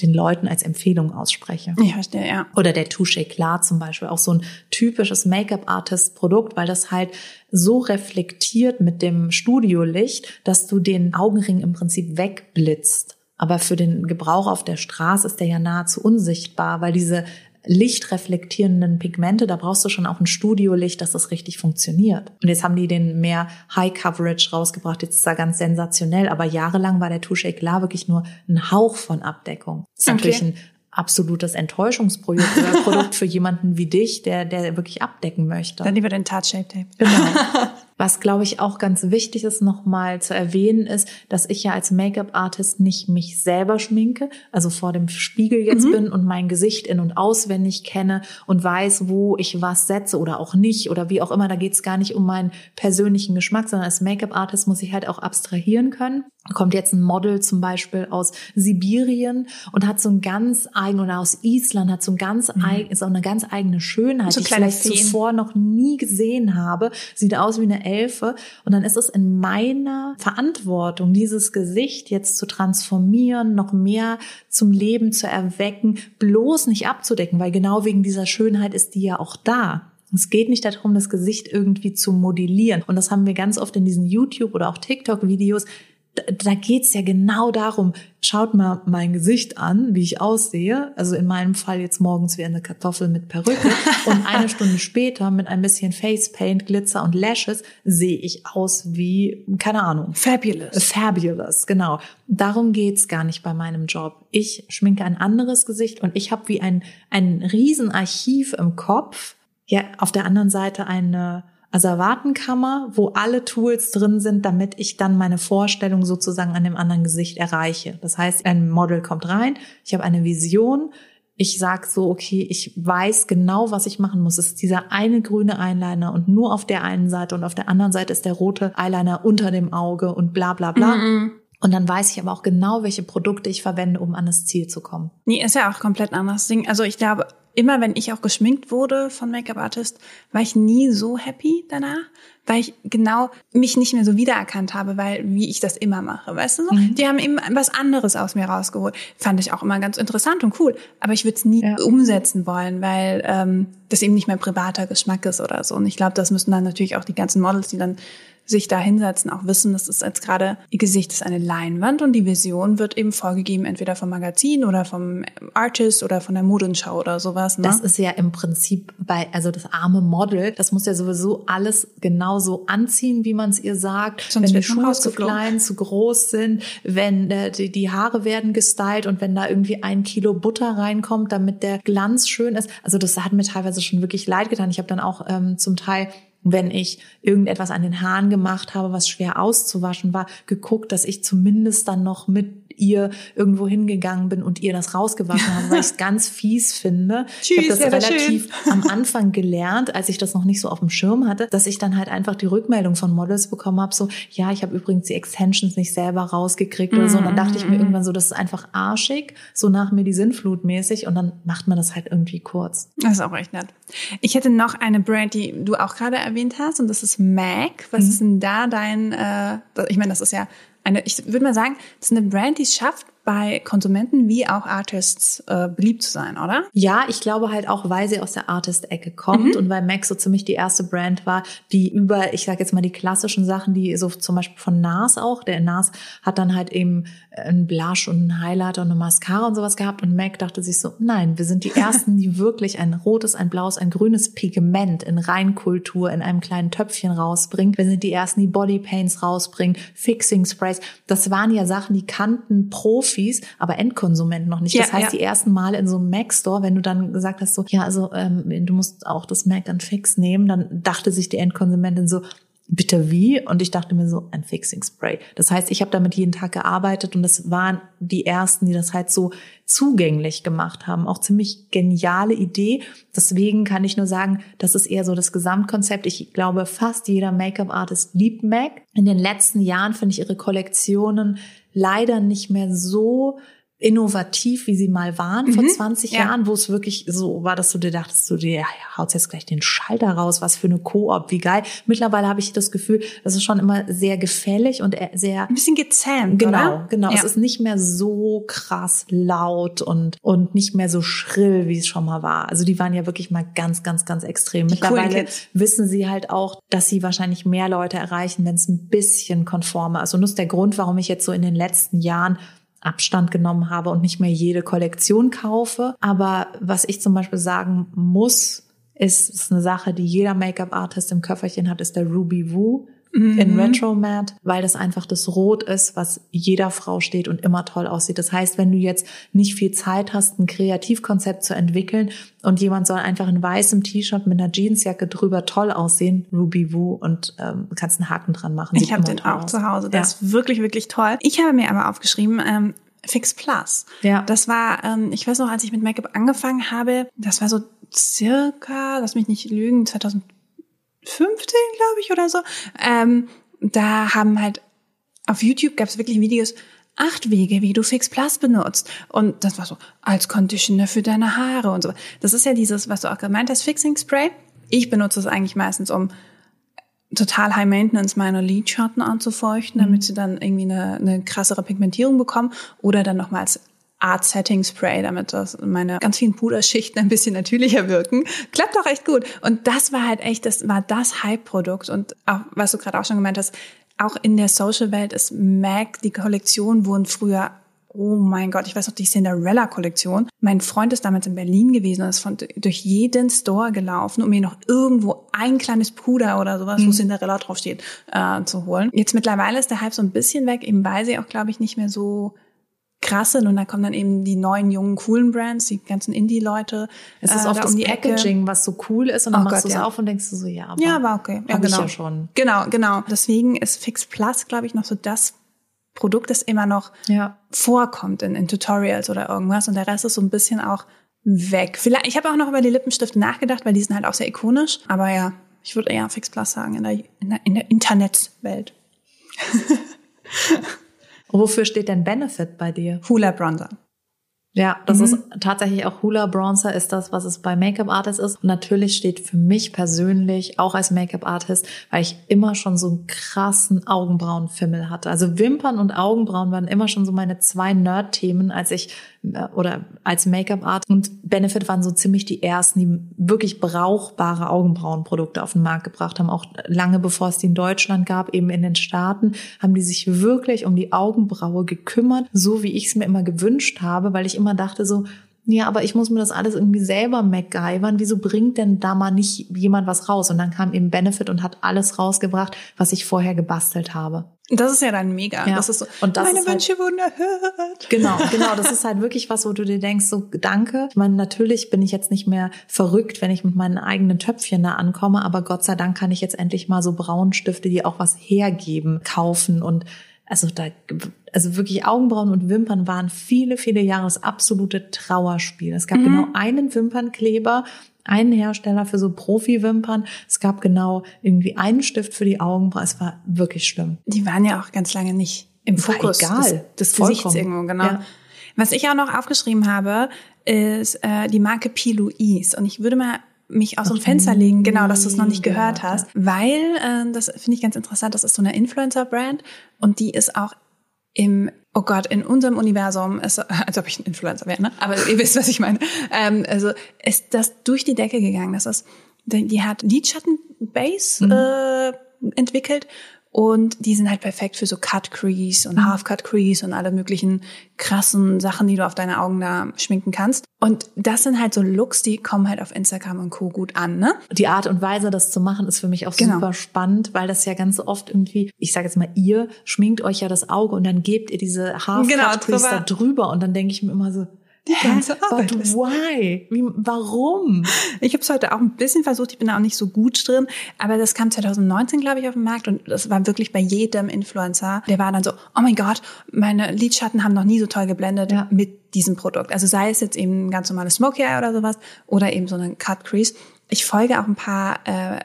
den Leuten als Empfehlung ausspreche. Ich verstehe, ja. Oder der Touche Klar zum Beispiel, auch so ein typisches Make-up-Artist-Produkt, weil das halt so reflektiert mit dem Studiolicht, dass du den Augenring im Prinzip wegblitzt. Aber für den Gebrauch auf der Straße ist der ja nahezu unsichtbar, weil diese lichtreflektierenden Pigmente, da brauchst du schon auch ein Studiolicht, dass das richtig funktioniert. Und jetzt haben die den mehr High Coverage rausgebracht. Jetzt ist er ganz sensationell, aber jahrelang war der Touche Eclat wirklich nur ein Hauch von Abdeckung. Das ist okay. natürlich ein absolutes Enttäuschungsprojekt oder Produkt für jemanden wie dich, der, der wirklich abdecken möchte. Dann lieber den Touch Shape Tape. Genau. Was, glaube ich, auch ganz wichtig ist, nochmal zu erwähnen, ist, dass ich ja als Make-up-Artist nicht mich selber schminke, also vor dem Spiegel jetzt mhm. bin und mein Gesicht in- und auswendig kenne und weiß, wo ich was setze oder auch nicht oder wie auch immer. Da geht es gar nicht um meinen persönlichen Geschmack, sondern als Make-up-Artist muss ich halt auch abstrahieren können kommt jetzt ein Model zum Beispiel aus Sibirien und hat so ein ganz eigen oder aus Island hat so ein ganz mhm. eigen, ist auch eine ganz eigene Schönheit, so die ich vielleicht Feen. zuvor noch nie gesehen habe. Sieht aus wie eine Elfe. Und dann ist es in meiner Verantwortung, dieses Gesicht jetzt zu transformieren, noch mehr zum Leben zu erwecken, bloß nicht abzudecken, weil genau wegen dieser Schönheit ist die ja auch da. Es geht nicht darum, das Gesicht irgendwie zu modellieren. Und das haben wir ganz oft in diesen YouTube- oder auch TikTok-Videos da geht's ja genau darum, schaut mal mein Gesicht an, wie ich aussehe. Also in meinem Fall jetzt morgens wie eine Kartoffel mit Perücke und eine Stunde später mit ein bisschen Facepaint, Glitzer und Lashes sehe ich aus wie, keine Ahnung. Fabulous. Fabulous, genau. Darum geht's gar nicht bei meinem Job. Ich schminke ein anderes Gesicht und ich habe wie ein, ein Riesenarchiv im Kopf. Ja, auf der anderen Seite eine Asservatenkammer, wo alle Tools drin sind, damit ich dann meine Vorstellung sozusagen an dem anderen Gesicht erreiche. Das heißt, ein Model kommt rein, ich habe eine Vision, ich sage so, okay, ich weiß genau, was ich machen muss. Es ist dieser eine grüne Eyeliner und nur auf der einen Seite und auf der anderen Seite ist der rote Eyeliner unter dem Auge und bla bla bla. Mm -mm. Und dann weiß ich aber auch genau, welche Produkte ich verwende, um an das Ziel zu kommen. Nee, ist ja auch komplett anders Ding. Also ich glaube, immer wenn ich auch geschminkt wurde von Make-up-Artist, war ich nie so happy danach, weil ich genau mich nicht mehr so wiedererkannt habe, weil wie ich das immer mache, weißt du so? Mhm. Die haben eben was anderes aus mir rausgeholt. Fand ich auch immer ganz interessant und cool, aber ich würde es nie ja. umsetzen wollen, weil ähm, das eben nicht mehr privater Geschmack ist oder so. Und ich glaube, das müssen dann natürlich auch die ganzen Models, die dann sich da hinsetzen, auch wissen, dass es jetzt gerade, ihr Gesicht ist eine Leinwand und die Vision wird eben vorgegeben, entweder vom Magazin oder vom Artist oder von der Modenschau oder sowas. Ne? Das ist ja im Prinzip bei, also das arme Model, das muss ja sowieso alles genauso anziehen, wie man es ihr sagt. Sonst wenn die Schuhe zu klein, zu groß sind, wenn äh, die, die Haare werden gestylt und wenn da irgendwie ein Kilo Butter reinkommt, damit der Glanz schön ist. Also das hat mir teilweise schon wirklich leid getan. Ich habe dann auch ähm, zum Teil wenn ich irgendetwas an den Haaren gemacht habe, was schwer auszuwaschen war, geguckt, dass ich zumindest dann noch mit ihr irgendwo hingegangen bin und ihr das rausgewaschen habe, weil ich es ganz fies finde. Tschüss, ich habe das relativ schön. am Anfang gelernt, als ich das noch nicht so auf dem Schirm hatte, dass ich dann halt einfach die Rückmeldung von Models bekommen habe, so, ja, ich habe übrigens die Extensions nicht selber rausgekriegt oder so. Und dann dachte ich mir mhm. irgendwann so, das ist einfach arschig, so nach mir die Sinnflut mäßig und dann macht man das halt irgendwie kurz. Das ist auch echt nett. Ich hätte noch eine Brand, die du auch gerade erwähnt hast und das ist MAC. Was mhm. ist denn da dein, äh, ich meine, das ist ja eine, ich würde mal sagen, das ist eine Brand, die es schafft, bei Konsumenten wie auch Artists äh, beliebt zu sein, oder? Ja, ich glaube halt auch, weil sie aus der Artist-Ecke kommt mhm. und weil Mac so ziemlich die erste Brand war, die über, ich sage jetzt mal die klassischen Sachen, die so zum Beispiel von NARS auch, der NARS hat dann halt eben ein Blush und ein Highlighter und eine Mascara und sowas gehabt und Mac dachte sich so, nein, wir sind die ersten, die wirklich ein rotes, ein blaues, ein grünes Pigment in Reinkultur in einem kleinen Töpfchen rausbringen. Wir sind die ersten, die Bodypaints rausbringen, Fixing Sprays. Das waren ja Sachen, die kannten Profis Profis, aber Endkonsumenten noch nicht. Ja, das heißt, ja. die ersten Male in so einem Mac-Store, wenn du dann gesagt hast, so, ja, also ähm, du musst auch das Mac dann fix nehmen, dann dachte sich die Endkonsumentin so, bitte wie? Und ich dachte mir so, ein Fixing Spray. Das heißt, ich habe damit jeden Tag gearbeitet und das waren die ersten, die das halt so zugänglich gemacht haben. Auch ziemlich geniale Idee. Deswegen kann ich nur sagen, das ist eher so das Gesamtkonzept. Ich glaube, fast jeder Make-up-Artist liebt MAC. In den letzten Jahren finde ich ihre Kollektionen leider nicht mehr so innovativ, wie sie mal waren mhm, vor 20 ja. Jahren, wo es wirklich so war, dass du dir dachtest, du dir haut jetzt gleich den Schalter raus, was für eine Koop, wie geil. Mittlerweile habe ich das Gefühl, das ist schon immer sehr gefällig und sehr ein bisschen gezähmt, genau, oder? genau. Ja. Es ist nicht mehr so krass laut und und nicht mehr so schrill, wie es schon mal war. Also die waren ja wirklich mal ganz, ganz, ganz extrem. Die Mittlerweile wissen sie halt auch, dass sie wahrscheinlich mehr Leute erreichen, wenn es ein bisschen konformer ist. Und das ist der Grund, warum ich jetzt so in den letzten Jahren Abstand genommen habe und nicht mehr jede Kollektion kaufe. Aber was ich zum Beispiel sagen muss, ist, ist eine Sache, die jeder Make-up-Artist im Köfferchen hat, ist der Ruby Woo mhm. in Retro Matte, weil das einfach das Rot ist, was jeder Frau steht und immer toll aussieht. Das heißt, wenn du jetzt nicht viel Zeit hast, ein Kreativkonzept zu entwickeln und jemand soll einfach in weißem T-Shirt mit einer Jeansjacke drüber toll aussehen, Ruby Woo und ähm, kannst einen Haken dran machen. ich habe den auch aus. zu Hause. Das ja. ist wirklich, wirklich toll. Ich habe mir aber aufgeschrieben, ähm, Fix Plus. Ja. Das war, ähm, ich weiß noch, als ich mit Make-up angefangen habe, das war so circa, lass mich nicht lügen, 2015, glaube ich, oder so. Ähm, da haben halt auf YouTube gab es wirklich Videos, acht Wege, wie du Fix Plus benutzt. Und das war so, als Conditioner für deine Haare und so. Das ist ja dieses, was du auch gemeint hast, Fixing Spray. Ich benutze es eigentlich meistens, um total High Maintenance meine Lidschatten anzufeuchten, damit mhm. sie dann irgendwie eine, eine krassere Pigmentierung bekommen oder dann nochmal als Art Setting Spray, damit das meine ganz vielen Puderschichten ein bisschen natürlicher wirken. Klappt auch echt gut. Und das war halt echt, das war das Hype-Produkt. Und auch, was du gerade auch schon gemeint hast, auch in der Social-Welt ist MAC, die Kollektion wurden früher Oh mein Gott, ich weiß noch die Cinderella-Kollektion. Mein Freund ist damals in Berlin gewesen und ist von, durch jeden Store gelaufen, um mir noch irgendwo ein kleines Puder oder sowas, mhm. wo Cinderella draufsteht, äh, zu holen. Jetzt mittlerweile ist der Hype so ein bisschen weg, eben weil sie auch, glaube ich, nicht mehr so krass sind und da kommen dann eben die neuen jungen coolen Brands, die ganzen Indie-Leute. Es ist äh, oft das um die Packaging, Ecke. was so cool ist und dann oh machst du es ja. auf und denkst du so, ja, aber ja, aber okay, ja, genau. ja schon. Genau, genau. Deswegen ist Fix Plus, glaube ich, noch so das Produkt, das immer noch ja. vorkommt in, in Tutorials oder irgendwas und der Rest ist so ein bisschen auch weg. Vielleicht, ich habe auch noch über die Lippenstifte nachgedacht, weil die sind halt auch sehr ikonisch, aber ja, ich würde eher Fix Plus sagen in der, in der, in der Internetwelt. Wofür steht denn Benefit bei dir? Hula Bronzer. Ja, das mhm. ist tatsächlich auch Hula Bronzer ist das, was es bei Make-up Artist ist. Und natürlich steht für mich persönlich, auch als Make-up Artist, weil ich immer schon so einen krassen Augenbrauenfimmel hatte. Also Wimpern und Augenbrauen waren immer schon so meine zwei Nerd-Themen, als ich äh, oder als Make-up Art und Benefit waren so ziemlich die ersten, die wirklich brauchbare Augenbrauenprodukte auf den Markt gebracht haben. Auch lange bevor es die in Deutschland gab, eben in den Staaten, haben die sich wirklich um die Augenbraue gekümmert, so wie ich es mir immer gewünscht habe, weil ich immer dachte so, ja, aber ich muss mir das alles irgendwie selber MacGyvern. Wieso bringt denn da mal nicht jemand was raus? Und dann kam eben Benefit und hat alles rausgebracht, was ich vorher gebastelt habe. Das ist ja dann mega. Ja. Das ist so, und das meine halt Wünsche halt, wurden erhört. Genau, genau. Das ist halt wirklich was, wo du dir denkst, so danke. Ich meine, natürlich bin ich jetzt nicht mehr verrückt, wenn ich mit meinen eigenen Töpfchen da ankomme, aber Gott sei Dank kann ich jetzt endlich mal so Braunstifte, die auch was hergeben, kaufen und also da, also wirklich Augenbrauen und Wimpern waren viele, viele Jahre das absolute Trauerspiel. Es gab mhm. genau einen Wimpernkleber, einen Hersteller für so Profi-Wimpern. Es gab genau irgendwie einen Stift für die Augenbrauen. Es war wirklich schlimm. Die waren ja auch ganz lange nicht im Fokus egal. des, des Gesichts irgendwo, genau. Ja. Was ich auch noch aufgeschrieben habe, ist äh, die Marke P. Louise. Und ich würde mal mich aus dem Fenster legen, genau, dass du es noch nicht gehört hast, weil äh, das finde ich ganz interessant. Das ist so eine Influencer-Brand und die ist auch im Oh Gott, in unserem Universum ist, als ob ich ein Influencer wäre, ne? Aber ihr wisst, was ich meine. Ähm, also ist das durch die Decke gegangen. Das ist, die, hat Lidschatten-Base mhm. äh, entwickelt und die sind halt perfekt für so Cut Crease und mhm. Half Cut Crease und alle möglichen krassen Sachen, die du auf deine Augen da schminken kannst. Und das sind halt so Looks, die kommen halt auf Instagram und Co. gut an, ne? Die Art und Weise, das zu machen, ist für mich auch genau. super spannend, weil das ja ganz oft irgendwie, ich sage jetzt mal, ihr schminkt euch ja das Auge und dann gebt ihr diese Half Cut genau, Crease da drüber und dann denke ich mir immer so, die ganze Arbeit. But why? Wie, warum? Ich habe es heute auch ein bisschen versucht, ich bin da auch nicht so gut drin, aber das kam 2019, glaube ich, auf den Markt und das war wirklich bei jedem Influencer. Der war dann so, oh mein Gott, meine Lidschatten haben noch nie so toll geblendet ja. mit diesem Produkt. Also sei es jetzt eben ein ganz normales Smoky Eye oder sowas oder eben so eine Cut Crease. Ich folge auch ein paar äh,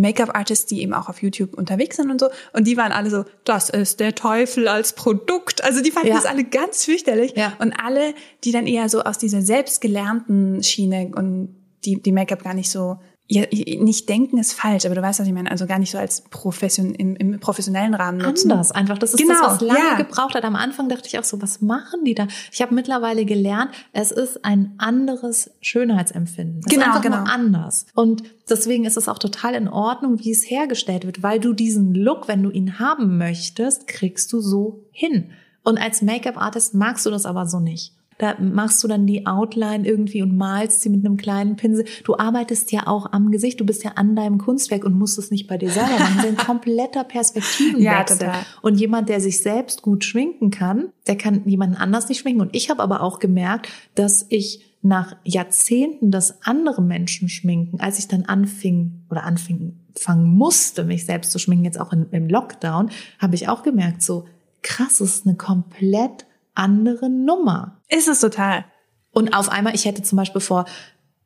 Make-up-Artists, die eben auch auf YouTube unterwegs sind und so. Und die waren alle so, das ist der Teufel als Produkt. Also die fanden ja. das alle ganz fürchterlich. Ja. Und alle, die dann eher so aus dieser selbstgelernten Schiene und die, die Make-up gar nicht so ja, nicht denken ist falsch, aber du weißt, was ich meine. Also gar nicht so als Profession, im, im professionellen Rahmen nutzen. Anders einfach. Das ist genau, das, was lange ja. gebraucht hat. Am Anfang dachte ich auch so, was machen die da? Ich habe mittlerweile gelernt, es ist ein anderes Schönheitsempfinden. Es genau, ist einfach genau. nur anders. Und deswegen ist es auch total in Ordnung, wie es hergestellt wird, weil du diesen Look, wenn du ihn haben möchtest, kriegst du so hin. Und als Make-up-Artist magst du das aber so nicht. Da machst du dann die Outline irgendwie und malst sie mit einem kleinen Pinsel. Du arbeitest ja auch am Gesicht. Du bist ja an deinem Kunstwerk und musst es nicht bei dir selber machen. Das ist ein kompletter Perspektivenwechsel. Ja. Und jemand, der sich selbst gut schminken kann, der kann jemanden anders nicht schminken. Und ich habe aber auch gemerkt, dass ich nach Jahrzehnten das andere Menschen schminken, als ich dann anfing oder anfing, fangen musste, mich selbst zu schminken, jetzt auch in, im Lockdown, habe ich auch gemerkt, so krass, es ist eine komplett andere Nummer. Ist es total. Und auf einmal, ich hätte zum Beispiel vor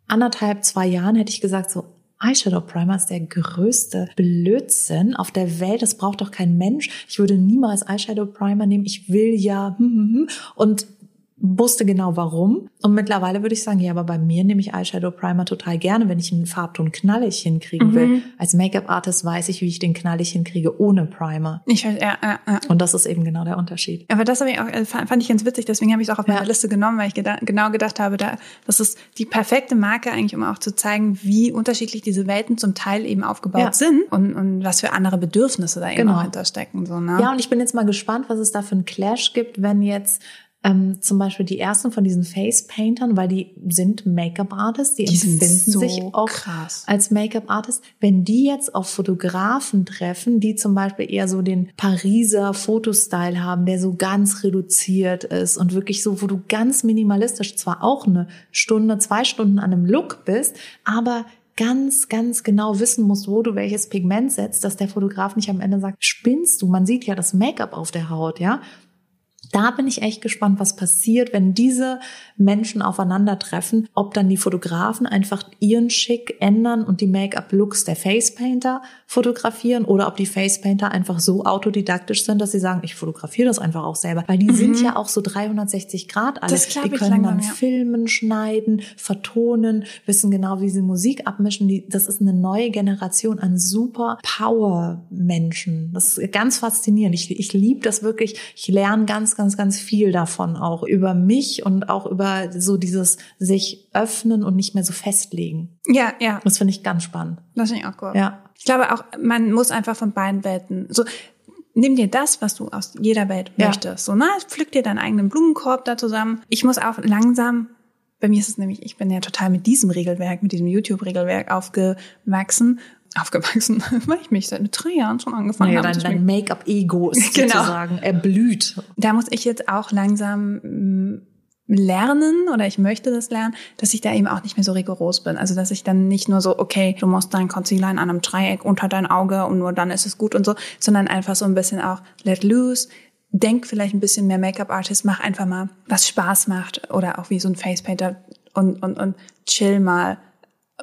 anderthalb, zwei Jahren hätte ich gesagt, so Eyeshadow Primer ist der größte Blödsinn auf der Welt. Das braucht doch kein Mensch. Ich würde niemals Eyeshadow Primer nehmen. Ich will ja hm, hm, hm. und wusste genau warum. Und mittlerweile würde ich sagen, ja, aber bei mir nehme ich Eyeshadow Primer total gerne, wenn ich einen Farbton knallig hinkriegen will. Mhm. Als Make-up-Artist weiß ich, wie ich den knallig hinkriege ohne Primer. Ich weiß, ja, ja, ja. Und das ist eben genau der Unterschied. Aber das habe ich auch, äh, fand ich ganz witzig, deswegen habe ich es auch auf meine Ja. Liste genommen, weil ich geda genau gedacht habe, da, das ist die perfekte Marke eigentlich, um auch zu zeigen, wie unterschiedlich diese Welten zum Teil eben aufgebaut Ja. sind und, und was für andere Bedürfnisse da eben Genau. auch hinterstecken. So, ne? Ja, und ich bin jetzt mal gespannt, was es da für einen Clash gibt, wenn jetzt ähm, zum Beispiel die ersten von diesen Face-Paintern, weil die sind Make-up-Artists, die, Die sind empfinden so sich auch krass. als Make-up-Artist. Wenn die jetzt auf Fotografen treffen, die zum Beispiel eher so den Pariser Fotostyle haben, der so ganz reduziert ist und wirklich so, wo du ganz minimalistisch zwar auch eine Stunde, zwei Stunden an einem Look bist, aber ganz, ganz genau wissen musst, wo du welches Pigment setzt, dass der Fotograf nicht am Ende sagt, spinnst du? Man sieht ja das Make-up auf der Haut, ja? Da bin ich echt gespannt, was passiert, wenn diese Menschen aufeinandertreffen, ob dann die Fotografen einfach ihren Schick ändern und die Make-up-Looks der Facepainter fotografieren oder ob die Facepainter einfach so autodidaktisch sind, dass sie sagen, ich fotografiere das einfach auch selber, weil die sind ja auch so 360 Grad alles. Das die können dann langsam, ja. filmen, schneiden, vertonen, wissen genau, wie sie Musik abmischen. Die, das ist eine neue Generation an super Power-Menschen. Das ist ganz faszinierend. Ich, ich liebe das wirklich. Ich lerne ganz, ganz, ganz viel davon auch über mich und auch über so dieses sich öffnen und nicht mehr so festlegen. ja, ja, Das finde ich ganz spannend. das finde ich auch cool. Ja. Ich glaube auch, man muss einfach von beiden Welten so nimm dir das, was du aus jeder Welt Ja. möchtest. So, ne? Pflück dir deinen eigenen Blumenkorb da zusammen. Ich muss auch langsam, bei mir ist es nämlich, ich bin ja total mit diesem Regelwerk, mit diesem YouTube-Regelwerk aufgewachsen. Aufgewachsen, weil ich mich seit drei Jahren schon angefangen Ja, habe. dein, dein. Make-up-Ego ist Genau. sozusagen erblüht. da muss ich jetzt auch langsam mm, lernen oder ich möchte das lernen, dass ich da eben auch nicht mehr so rigoros bin. Also dass ich dann nicht nur so, okay, du musst dein Concealer in einem Dreieck unter dein Auge und nur dann ist es gut und so, sondern einfach so ein bisschen auch let loose. Denk vielleicht ein bisschen mehr Make-up-Artist, mach einfach mal, was Spaß macht oder auch wie so ein Facepainter und, und, und chill mal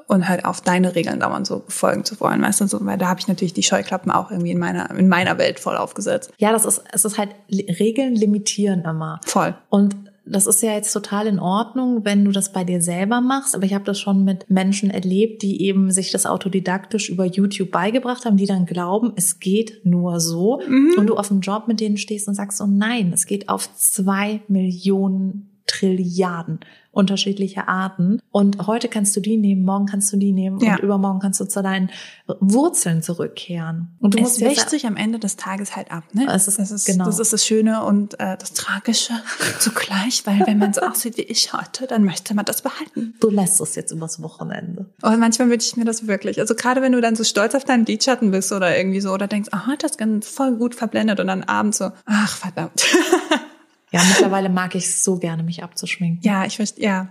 und halt auf deine Regeln dauernd so folgen zu wollen, weißt du, so, weil da habe ich natürlich die Scheuklappen auch irgendwie in meiner, in meiner Welt voll aufgesetzt. Ja, das ist, es ist halt, Regeln limitieren immer. Voll. Und das ist ja jetzt total in Ordnung, wenn du das bei dir selber machst. Aber ich habe das schon mit Menschen erlebt, die eben sich das autodidaktisch über YouTube beigebracht haben, die dann glauben, es geht nur so. Und du auf dem Job mit denen stehst und sagst, oh nein, es geht auf zwei Millionen Trilliarden unterschiedliche Arten. Und heute kannst du die nehmen, morgen kannst du die nehmen Ja. und übermorgen kannst du zu deinen Wurzeln zurückkehren. Und du es musst wächt sich am Ende des Tages halt ab, ne? Es ist- das, ist, genau. das ist das Schöne und äh, das Tragische zugleich, weil wenn man so aussieht wie ich heute, dann möchte man das behalten. du lässt es jetzt übers Wochenende. Und manchmal wünsche ich mir das wirklich. Also gerade wenn du dann so stolz auf deinen Lidschatten bist oder irgendwie so oder denkst, ah, das ist ganz voll gut verblendet und dann abends so, ach verdammt. Ja, mittlerweile mag ich es so gerne, mich abzuschminken. ja, ich verstehe, ja.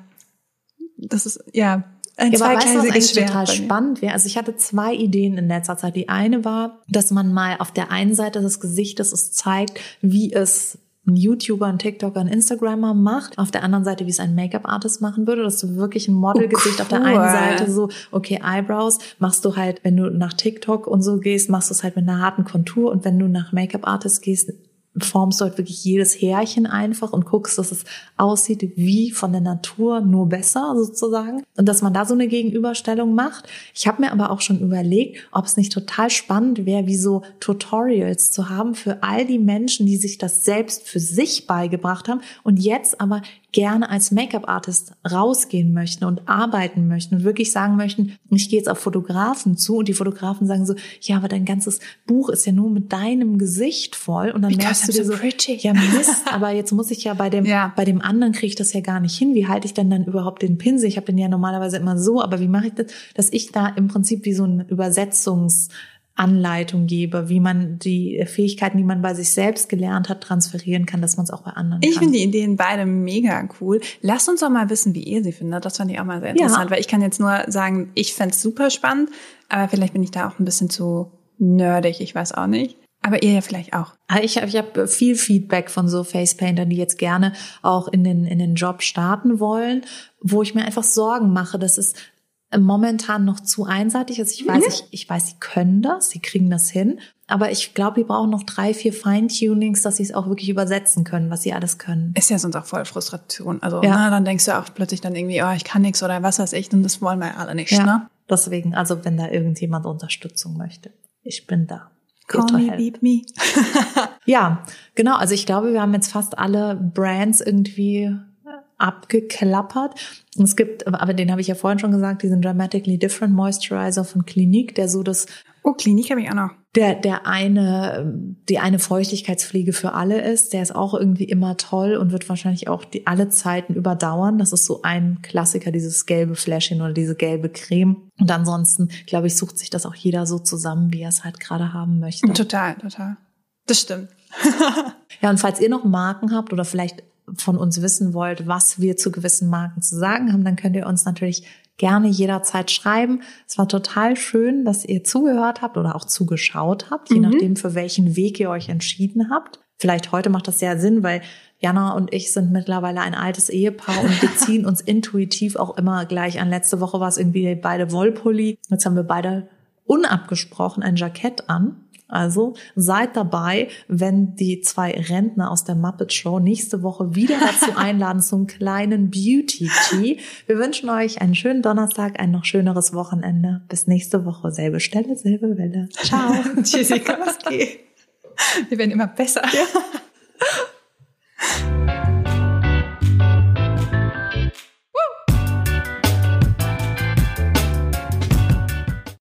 Das ist, ja, ein Ja, aber weißt du, was eigentlich total spannend wäre? Also ich hatte zwei Ideen in letzter Zeit. Die eine war, dass man mal auf der einen Seite des Gesichtes es zeigt, wie es ein YouTuber, ein TikToker, ein Instagrammer macht. Auf der anderen Seite, wie es ein Make-up-Artist machen würde, dass du wirklich ein Modelgesicht auf der cool. einen Seite so, okay, Eyebrows machst du halt, wenn du nach TikTok und so gehst, machst du es halt mit einer harten Kontur und wenn du nach Make-up-Artist gehst, formst halt wirklich jedes Härchen einfach und guckst, dass es aussieht wie von der Natur, nur besser sozusagen. Und dass man da so eine Gegenüberstellung macht. Ich habe mir aber auch schon überlegt, ob es nicht total spannend wäre, wie so Tutorials zu haben für all die Menschen, die sich das selbst für sich beigebracht haben und jetzt aber gerne als Make-up-Artist rausgehen möchten und arbeiten möchten und wirklich sagen möchten, ich gehe jetzt auf Fotografen zu und die Fotografen sagen so, ja, aber dein ganzes Buch ist ja nur mit deinem Gesicht voll und dann Because merkst du dir so so, ja Mist, aber jetzt muss ich ja bei dem, Ja. bei dem anderen kriege ich das ja gar nicht hin. Wie halte ich denn dann überhaupt den Pinsel? Ich habe den ja normalerweise immer so, aber wie mache ich das, dass ich da im Prinzip wie so eine Übersetzungs Anleitung gebe, wie man die Fähigkeiten, die man bei sich selbst gelernt hat, transferieren kann, dass man es auch bei anderen Ich kann. finde die Ideen beide mega cool. Lasst uns doch mal wissen, wie ihr sie findet. Das fand ich auch mal sehr interessant, weil ich kann jetzt nur sagen, ich fänd's super spannend, aber vielleicht bin ich da auch ein bisschen zu nerdig, ich weiß auch nicht. Aber ihr ja vielleicht auch. Aber Ich habe ich hab viel Feedback von so Facepaintern, die jetzt gerne auch in den, in den Job starten wollen, wo ich mir einfach Sorgen mache, dass es momentan noch zu einseitig ist. Ich weiß, ich, ich weiß, sie können das, sie kriegen das hin. Aber ich glaube, die brauchen noch drei, vier Feintunings, dass sie es auch wirklich übersetzen können, was sie alles können. Ist ja sonst auch voll Frustration. Also, Ja. na, dann denkst du auch plötzlich dann irgendwie, oh, ich kann nichts oder was weiß ich, und das wollen wir alle nicht, ne? Deswegen, also wenn da irgendjemand Unterstützung möchte, ich bin da. Call me, help. me. Ja, genau. Also ich glaube, wir haben jetzt fast alle Brands irgendwie abgeklappert. Es gibt, aber den habe ich ja vorhin schon gesagt, diesen Dramatically Different Moisturizer von Clinique, der so das, Oh, Klinik habe ich auch noch. der, der eine, die eine Feuchtigkeitspflege für alle ist. Der ist auch irgendwie immer toll und wird wahrscheinlich auch die alle Zeiten überdauern. Das ist so ein Klassiker, dieses gelbe Fläschchen oder diese gelbe Creme. Und ansonsten, glaube ich, sucht sich das auch jeder so zusammen, wie er es halt gerade haben möchte. Total, total. Das stimmt. Ja, und falls ihr noch Marken habt oder vielleicht von uns wissen wollt, was wir zu gewissen Marken zu sagen haben, dann könnt ihr uns natürlich gerne jederzeit schreiben. Es war total schön, dass ihr zugehört habt oder auch zugeschaut habt, je Mhm. nachdem, für welchen Weg ihr euch entschieden habt. Vielleicht heute macht das ja Sinn, weil Jana und ich sind mittlerweile ein altes Ehepaar und wir ziehen uns intuitiv auch immer gleich an. Letzte Woche war es irgendwie beide Wollpulli. Jetzt haben wir beide unabgesprochen ein Jackett an. Also seid dabei, wenn die zwei Rentner aus der Muppet Show nächste Woche wieder dazu einladen zum kleinen Beauty Tea. Wir wünschen euch einen schönen Donnerstag, ein noch schöneres Wochenende. Bis nächste Woche. Selbe Stelle, selbe Welle. Ciao. Tschüssikowski. Wir werden immer besser.